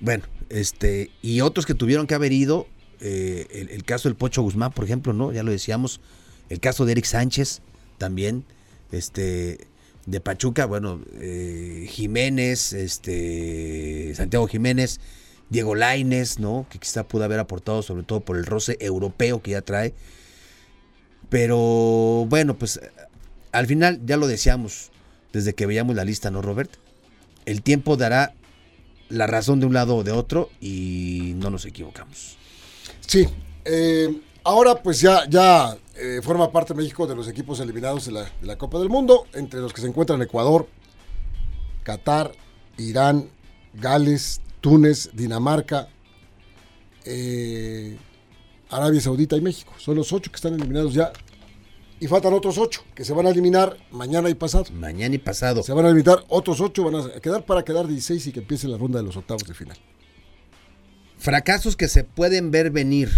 Bueno, este, y otros que tuvieron que haber ido, eh, el, caso del Pocho Guzmán, por ejemplo, ¿no? Ya lo decíamos, el caso de Eric Sánchez, también, este, de Pachuca, bueno, eh, Jiménez, este, Santiago Jiménez, Diego Laines, ¿no? Que quizá pudo haber aportado sobre todo por el roce europeo que ya trae. Pero bueno, pues al final ya lo decíamos desde que veíamos la lista, ¿no, Robert? El tiempo dará la razón de un lado o de otro y no nos equivocamos. Sí, eh, ahora pues ya, ya eh, forma parte México de los equipos eliminados de la, Copa del Mundo, entre los que se encuentran Ecuador, Qatar, Irán, Gales, Túnez, Dinamarca, eh, Arabia Saudita y México. Son los ocho que están eliminados ya. Y faltan otros ocho que se van a eliminar mañana y pasado. Mañana y pasado. Se van a eliminar otros ocho, van a quedar para quedar 16 y que empiece la ronda de los octavos de final. Fracasos que se pueden ver venir.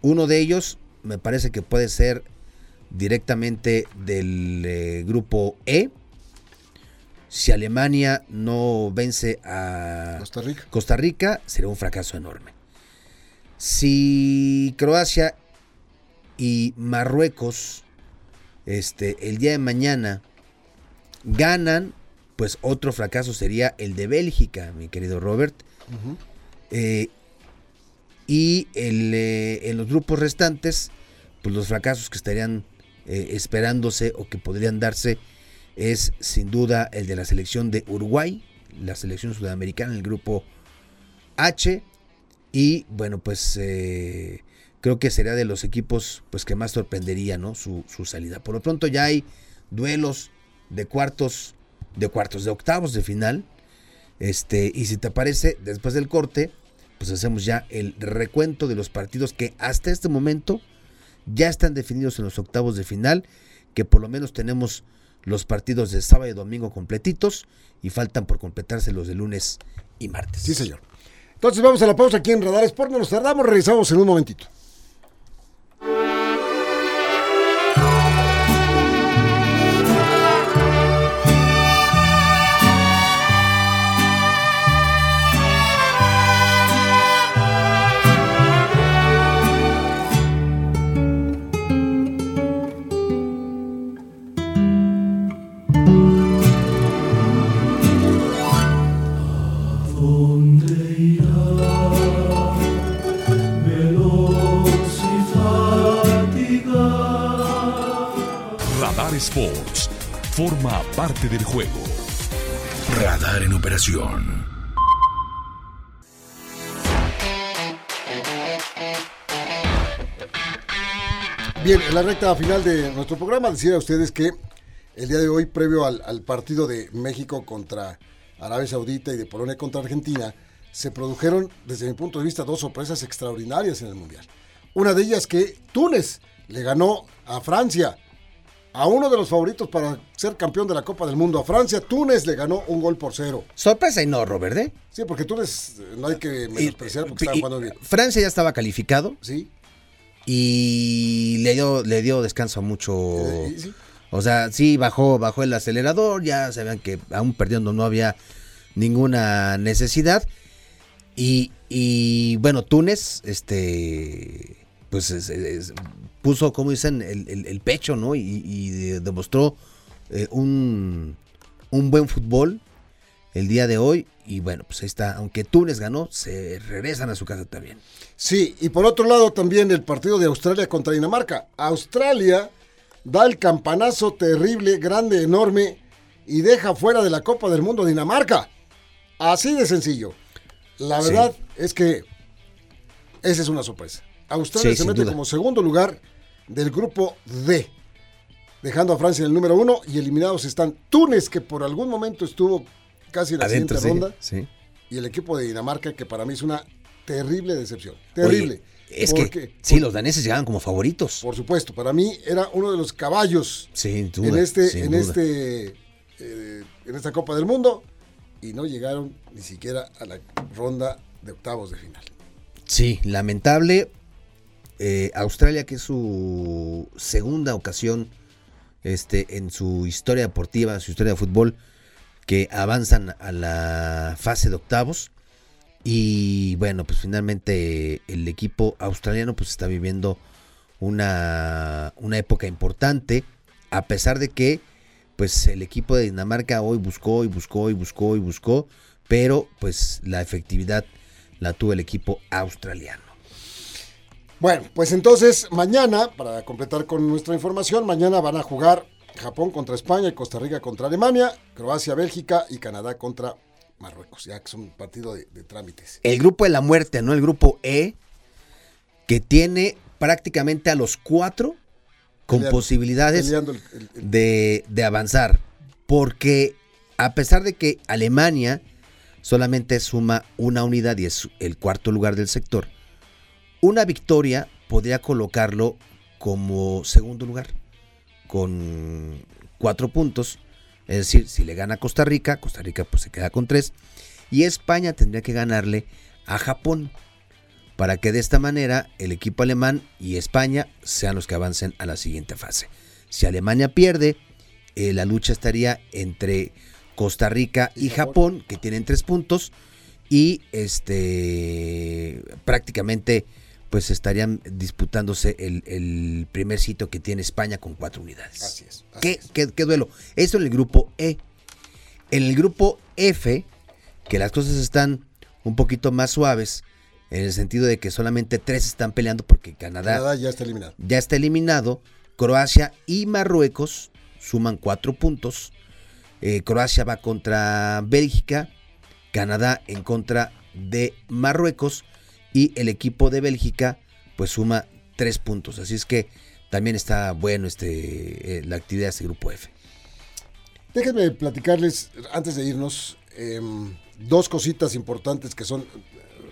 Uno de ellos me parece que puede ser directamente del eh, grupo E. Si Alemania no vence a Costa Rica. Costa Rica, será un fracaso enorme. Si Croacia y Marruecos este, el día de mañana ganan, pues otro fracaso sería el de Bélgica, mi querido Robert. Uh -huh. eh, y el, eh, en los grupos restantes, pues los fracasos que estarían eh, esperándose o que podrían darse es sin duda el de la selección de Uruguay, la selección sudamericana en el grupo H. Y bueno, pues eh, creo que sería de los equipos pues que más sorprendería ¿no? su, salida. Por lo pronto ya hay duelos de cuartos, de cuartos, de octavos de final. Este, y si te parece, después del corte, pues hacemos ya el recuento de los partidos que hasta este momento ya están definidos en los octavos de final, que por lo menos tenemos los partidos de sábado y domingo completitos y faltan por completarse los de lunes y martes. Sí, señor. Entonces vamos a la pausa aquí en Radar Sport, no nos tardamos, regresamos en un momentito. Sports forma parte del juego. Radar en operación. Bien, en la recta final de nuestro programa decía a ustedes que el día de hoy, previo al, partido de México contra Arabia Saudita y de Polonia contra Argentina, se produjeron, desde mi punto de vista, dos sorpresas extraordinarias en el Mundial. Una de ellas que Túnez le ganó a Francia a uno de los favoritos para ser campeón de la Copa del Mundo, a Francia. Túnez le ganó un gol por cero. Sorpresa y no, Robert, ¿eh? Sí, porque Túnez no hay que menospreciar porque estaba jugando bien. Francia ya estaba calificado. Sí. Y le dio, le dio descanso a mucho. Eh, sí. O sea, sí, bajó, bajó el acelerador, ya sabían que aún perdiendo no había ninguna necesidad. Y, y bueno, Túnez, este, pues es, es, puso, como dicen, el pecho, ¿no? Y, y demostró eh, un, un, buen fútbol el día de hoy. Y bueno, pues ahí está. Aunque Túnez ganó, se regresan a su casa también. Sí, y por otro lado también el partido de Australia contra Dinamarca. Australia da el campanazo terrible, grande, enorme, y deja fuera de la Copa del Mundo Dinamarca. Así de sencillo. La verdad sí. es que esa es una sorpresa. Australia sí, se mete duda. como segundo lugar del grupo D, dejando a Francia en el número uno y eliminados están Túnez, que por algún momento estuvo casi en la Adentro, siguiente ronda, sí, y el equipo de Dinamarca, que para mí es una terrible decepción. Terrible. Es que sí, los daneses llegaban como favoritos. Por supuesto, para mí era uno de los caballos en este, en este, eh, en esta Copa del Mundo y no llegaron ni siquiera a la ronda de octavos de final. Sí, lamentable. Eh, Australia, que es su segunda ocasión este, en su historia deportiva, su historia de fútbol, que avanzan a la fase de octavos. Y bueno, pues finalmente el equipo australiano pues está viviendo una, una época importante, a pesar de que pues el equipo de Dinamarca hoy buscó y buscó y buscó y buscó, pero pues la efectividad la tuvo el equipo australiano. Bueno, pues entonces mañana, para completar con nuestra información, mañana van a jugar Japón contra España y Costa Rica contra Alemania, Croacia, Bélgica y Canadá contra Marruecos, ya que es un partido de, trámites. El grupo de la muerte, ¿no? El grupo E, que tiene prácticamente a los cuatro con posibilidades De, de avanzar. Porque a pesar de que Alemania solamente suma una unidad y es el cuarto lugar del sector, una victoria podría colocarlo como segundo lugar, con cuatro puntos. Es decir, si le gana a Costa Rica, Costa Rica pues se queda con tres. Y España tendría que ganarle a Japón para que de esta manera el equipo alemán y España sean los que avancen a la siguiente fase. Si Alemania pierde, eh, la lucha estaría entre Costa Rica y, Japón? que tienen tres puntos, y este prácticamente pues estarían disputándose el, primer sitio que tiene España con cuatro unidades. Así es. ¿Qué, duelo? Eso en el grupo E. En el grupo F, que las cosas están un poquito más suaves, en el sentido de que solamente tres están peleando porque Canadá, ya está eliminado. Ya está eliminado. Croacia y Marruecos suman cuatro puntos. Eh, Croacia va contra Bélgica, Canadá en contra de Marruecos y el equipo de Bélgica pues suma tres puntos. Así es que también está bueno este, eh, la actividad de este grupo F. Déjenme platicarles, antes de irnos, em, dos cositas importantes que son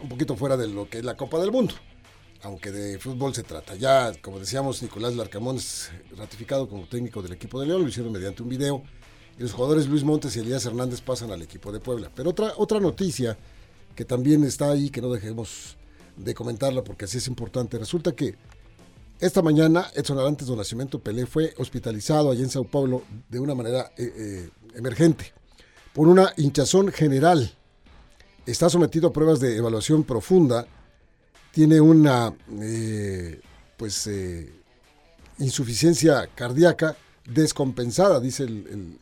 un poquito fuera de lo que es la Copa del Mundo, aunque de fútbol se trata. Ya, como decíamos, Nicolás Larcamón es ratificado como técnico del equipo de León, lo hicieron mediante un video, y los jugadores Luis Montes y Elías Hernández pasan al equipo de Puebla. Pero otra, otra noticia que también está ahí, que no dejemos de comentarla porque así es importante, resulta que esta mañana Edson Arantes do Nacimiento Pelé fue hospitalizado allá en Sao Paulo de una manera eh, eh, emergente por una hinchazón general. Está sometido a pruebas de evaluación profunda, tiene una eh, pues insuficiencia cardíaca descompensada, dice el,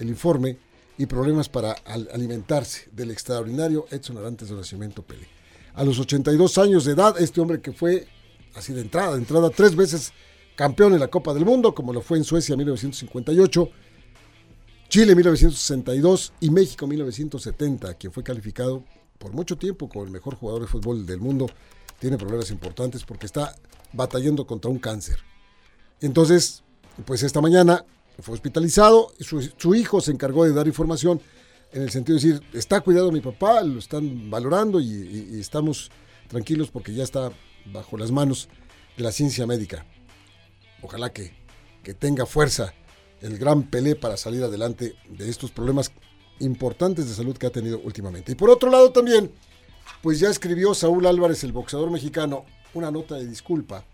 informe, y problemas para alimentarse del extraordinario Edson Arantes de Nacimiento Pele. A los 82 años de edad, este hombre que fue así de entrada, de entrada tres veces campeón en la Copa del Mundo, como lo fue en Suecia en 1958, Chile 1962 y México 1970, quien fue calificado por mucho tiempo como el mejor jugador de fútbol del mundo, tiene problemas importantes porque está batallando contra un cáncer. Entonces, pues esta mañana fue hospitalizado, su, su hijo se encargó de dar información en el sentido de decir, está cuidado mi papá, lo están valorando y, estamos tranquilos porque ya está bajo las manos de la ciencia médica. Ojalá que, que tenga fuerza el gran Pelé para salir adelante de estos problemas importantes de salud que ha tenido últimamente. Y por otro lado también, pues ya escribió Saúl Álvarez, el boxeador mexicano, una nota de disculpa,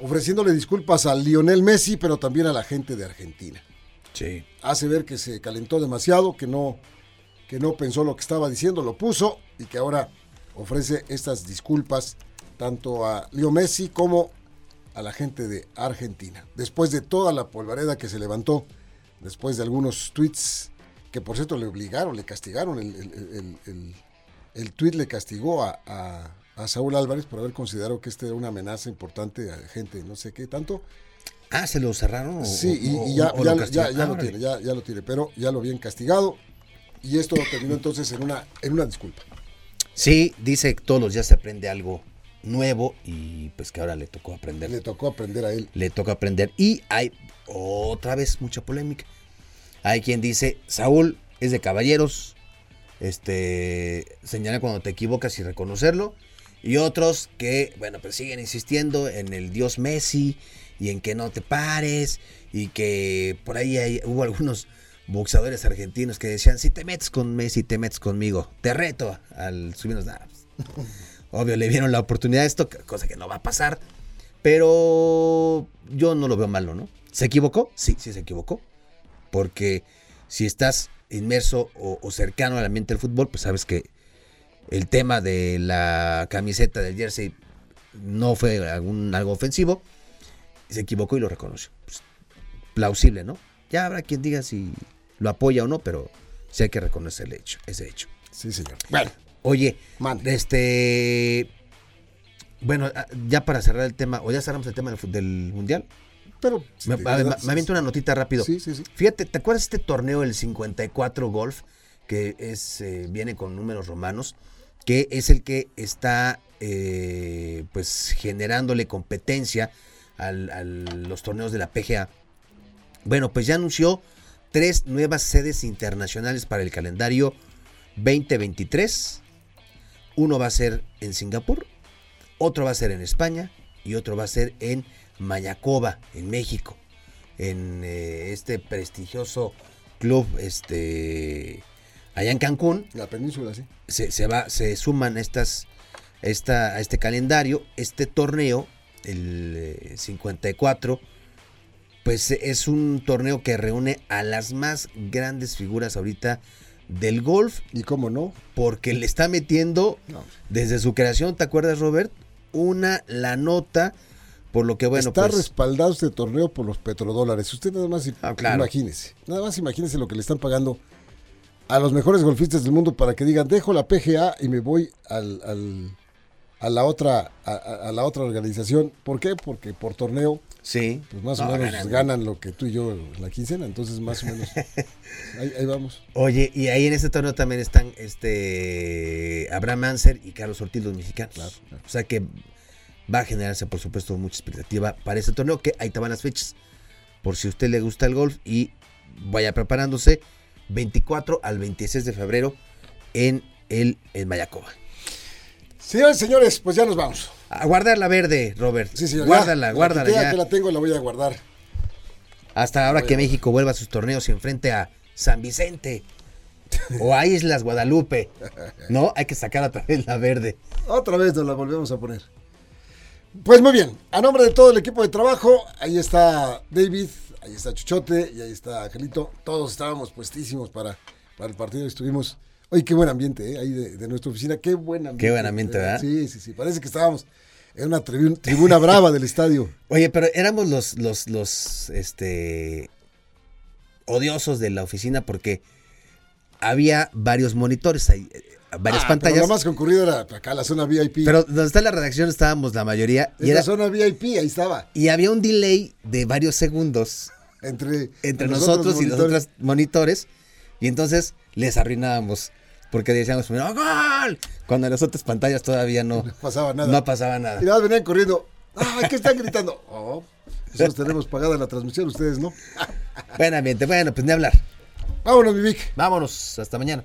ofreciéndole disculpas a Lionel Messi, pero también a la gente de Argentina. Hace ver que se calentó demasiado, que no, que no pensó lo que estaba diciendo, lo puso y que ahora ofrece estas disculpas tanto a Leo Messi como a la gente de Argentina. Después de toda la polvareda que se levantó, después de algunos tweets que por cierto le obligaron, le castigaron, el, el, tweet le castigó a, a, Saúl Álvarez por haber considerado que este era una amenaza importante a gente, no sé qué tanto. Ah, ¿se lo cerraron? sí, y, ya, ya, lo, ya, lo tiene, ya, ya lo tiene, pero ya lo habían castigado y esto terminó entonces en una, en una disculpa. Sí, dice que todos los días se aprende algo nuevo y pues que ahora le tocó aprender. Le tocó aprender a él. Le toca aprender. Y hay otra vez mucha polémica. Hay quien dice, Saúl es de caballeros, este, señalar cuando te equivocas y reconocerlo. Y otros que, bueno, pues siguen insistiendo en el dios Messi y en que no te pares y que por ahí hubo algunos boxeadores argentinos que decían, si te metes con Messi, te metes conmigo, te reto al subirnos nada. Obvio, le vieron la oportunidad a esto, cosa que no va a pasar, pero yo no lo veo malo, ¿no? ¿Se equivocó? Sí, sí se equivocó, porque si estás inmerso o, o cercano al ambiente del fútbol, pues sabes que el tema de la camiseta del jersey no fue algún, algo ofensivo, se equivocó y lo reconoció. Pues, plausible, ¿no? Ya habrá quien diga si lo apoya o no, pero sí hay que reconocer el hecho, ese hecho. Sí, señor. Bueno, Oye, este. Bueno, ah, ya para cerrar el tema, o ya cerramos el tema del, del mundial. pero. si Me, a quedas- me aviento una notita rápido. Sí, sí, sí. Fíjate, ¿te acuerdas este torneo, el 54 Golf, que es eh, viene con números romanos, que es el que está eh, pues generándole competencia al- a los torneos de la PGA? Bueno, pues ya anunció tres nuevas sedes internacionales para el calendario 2023. Uno va a ser en Singapur, otro va a ser en España y otro va a ser en Mayacoba, en México, en eh, este prestigioso club este allá en Cancún La península, sí. se, se va, se suman estas, esta, a este calendario, este torneo, el eh, 54, pues es un torneo que reúne a las más grandes figuras ahorita del golf, ¿Y cómo no? porque le está metiendo No. desde su creación, ¿te acuerdas Robert? Una la nota, por lo que bueno, Está pues respaldado este torneo por los petrodólares. Usted nada más Ah, claro. imagínese. Nada más imagínese lo que le están pagando a los mejores golfistas del mundo para que digan, dejo la PGA y me voy al, al- a la otra a, la otra organización. ¿Por qué? Porque por torneo, sí, pues más No, o menos ganan. ganan lo que tú y yo en la quincena. Entonces, más o menos. ahí, ahí vamos. Oye, y ahí en este torneo también están este Abraham Anser y Carlos Ortiz, los mexicanos. Claro, claro. O sea que va a generarse, por supuesto, mucha expectativa para este torneo, que ahí te van las fechas. Por si a usted le gusta el golf y vaya preparándose, 24 al 26 de febrero en el en Mayacoba. Señores, señores, pues ya nos vamos. A guardar la verde, Robert. Sí, señor. Guárdala, ya, guárdala la ya. que la tengo, la voy a guardar. Hasta ahora que México vuelva a sus torneos y enfrente a San Vicente o a Islas Guadalupe. No, hay que sacar otra vez la verde. Otra vez nos la volvemos a poner. Pues muy bien, a nombre de todo el equipo de trabajo, ahí está David, ahí está Chuchote y ahí está Angelito. Todos estábamos puestísimos para, para el partido. Estuvimos, oye, qué buen ambiente ¿eh? ahí de, de nuestra oficina, qué buen ambiente. Qué buen ambiente, ¿verdad? Sí, sí, sí, parece que estábamos en una tribu- tribuna brava del estadio. Oye, pero éramos los, los, los, este, odiosos de la oficina porque había varios monitores, ahí, eh, varias Ah, pantallas. Pero Pero, lo más concurrido era acá la zona VIP. donde está la redacción estábamos la mayoría y, en era- la zona VIP, ahí estaba. y había un delay de varios segundos Entre, entre nosotros otros y los otros monitores y entonces les arruinábamos porque decíamos primero ¡Gol! Cuando en las otras pantallas todavía no, No pasaba nada. no pasaba nada. Y nada venían corriendo. ¡Ah, qué están gritando! Oh, nosotros tenemos pagada la transmisión, ustedes no. Buen ambiente, bueno, pues ni hablar. Vámonos, mi Vic. Vámonos, hasta mañana.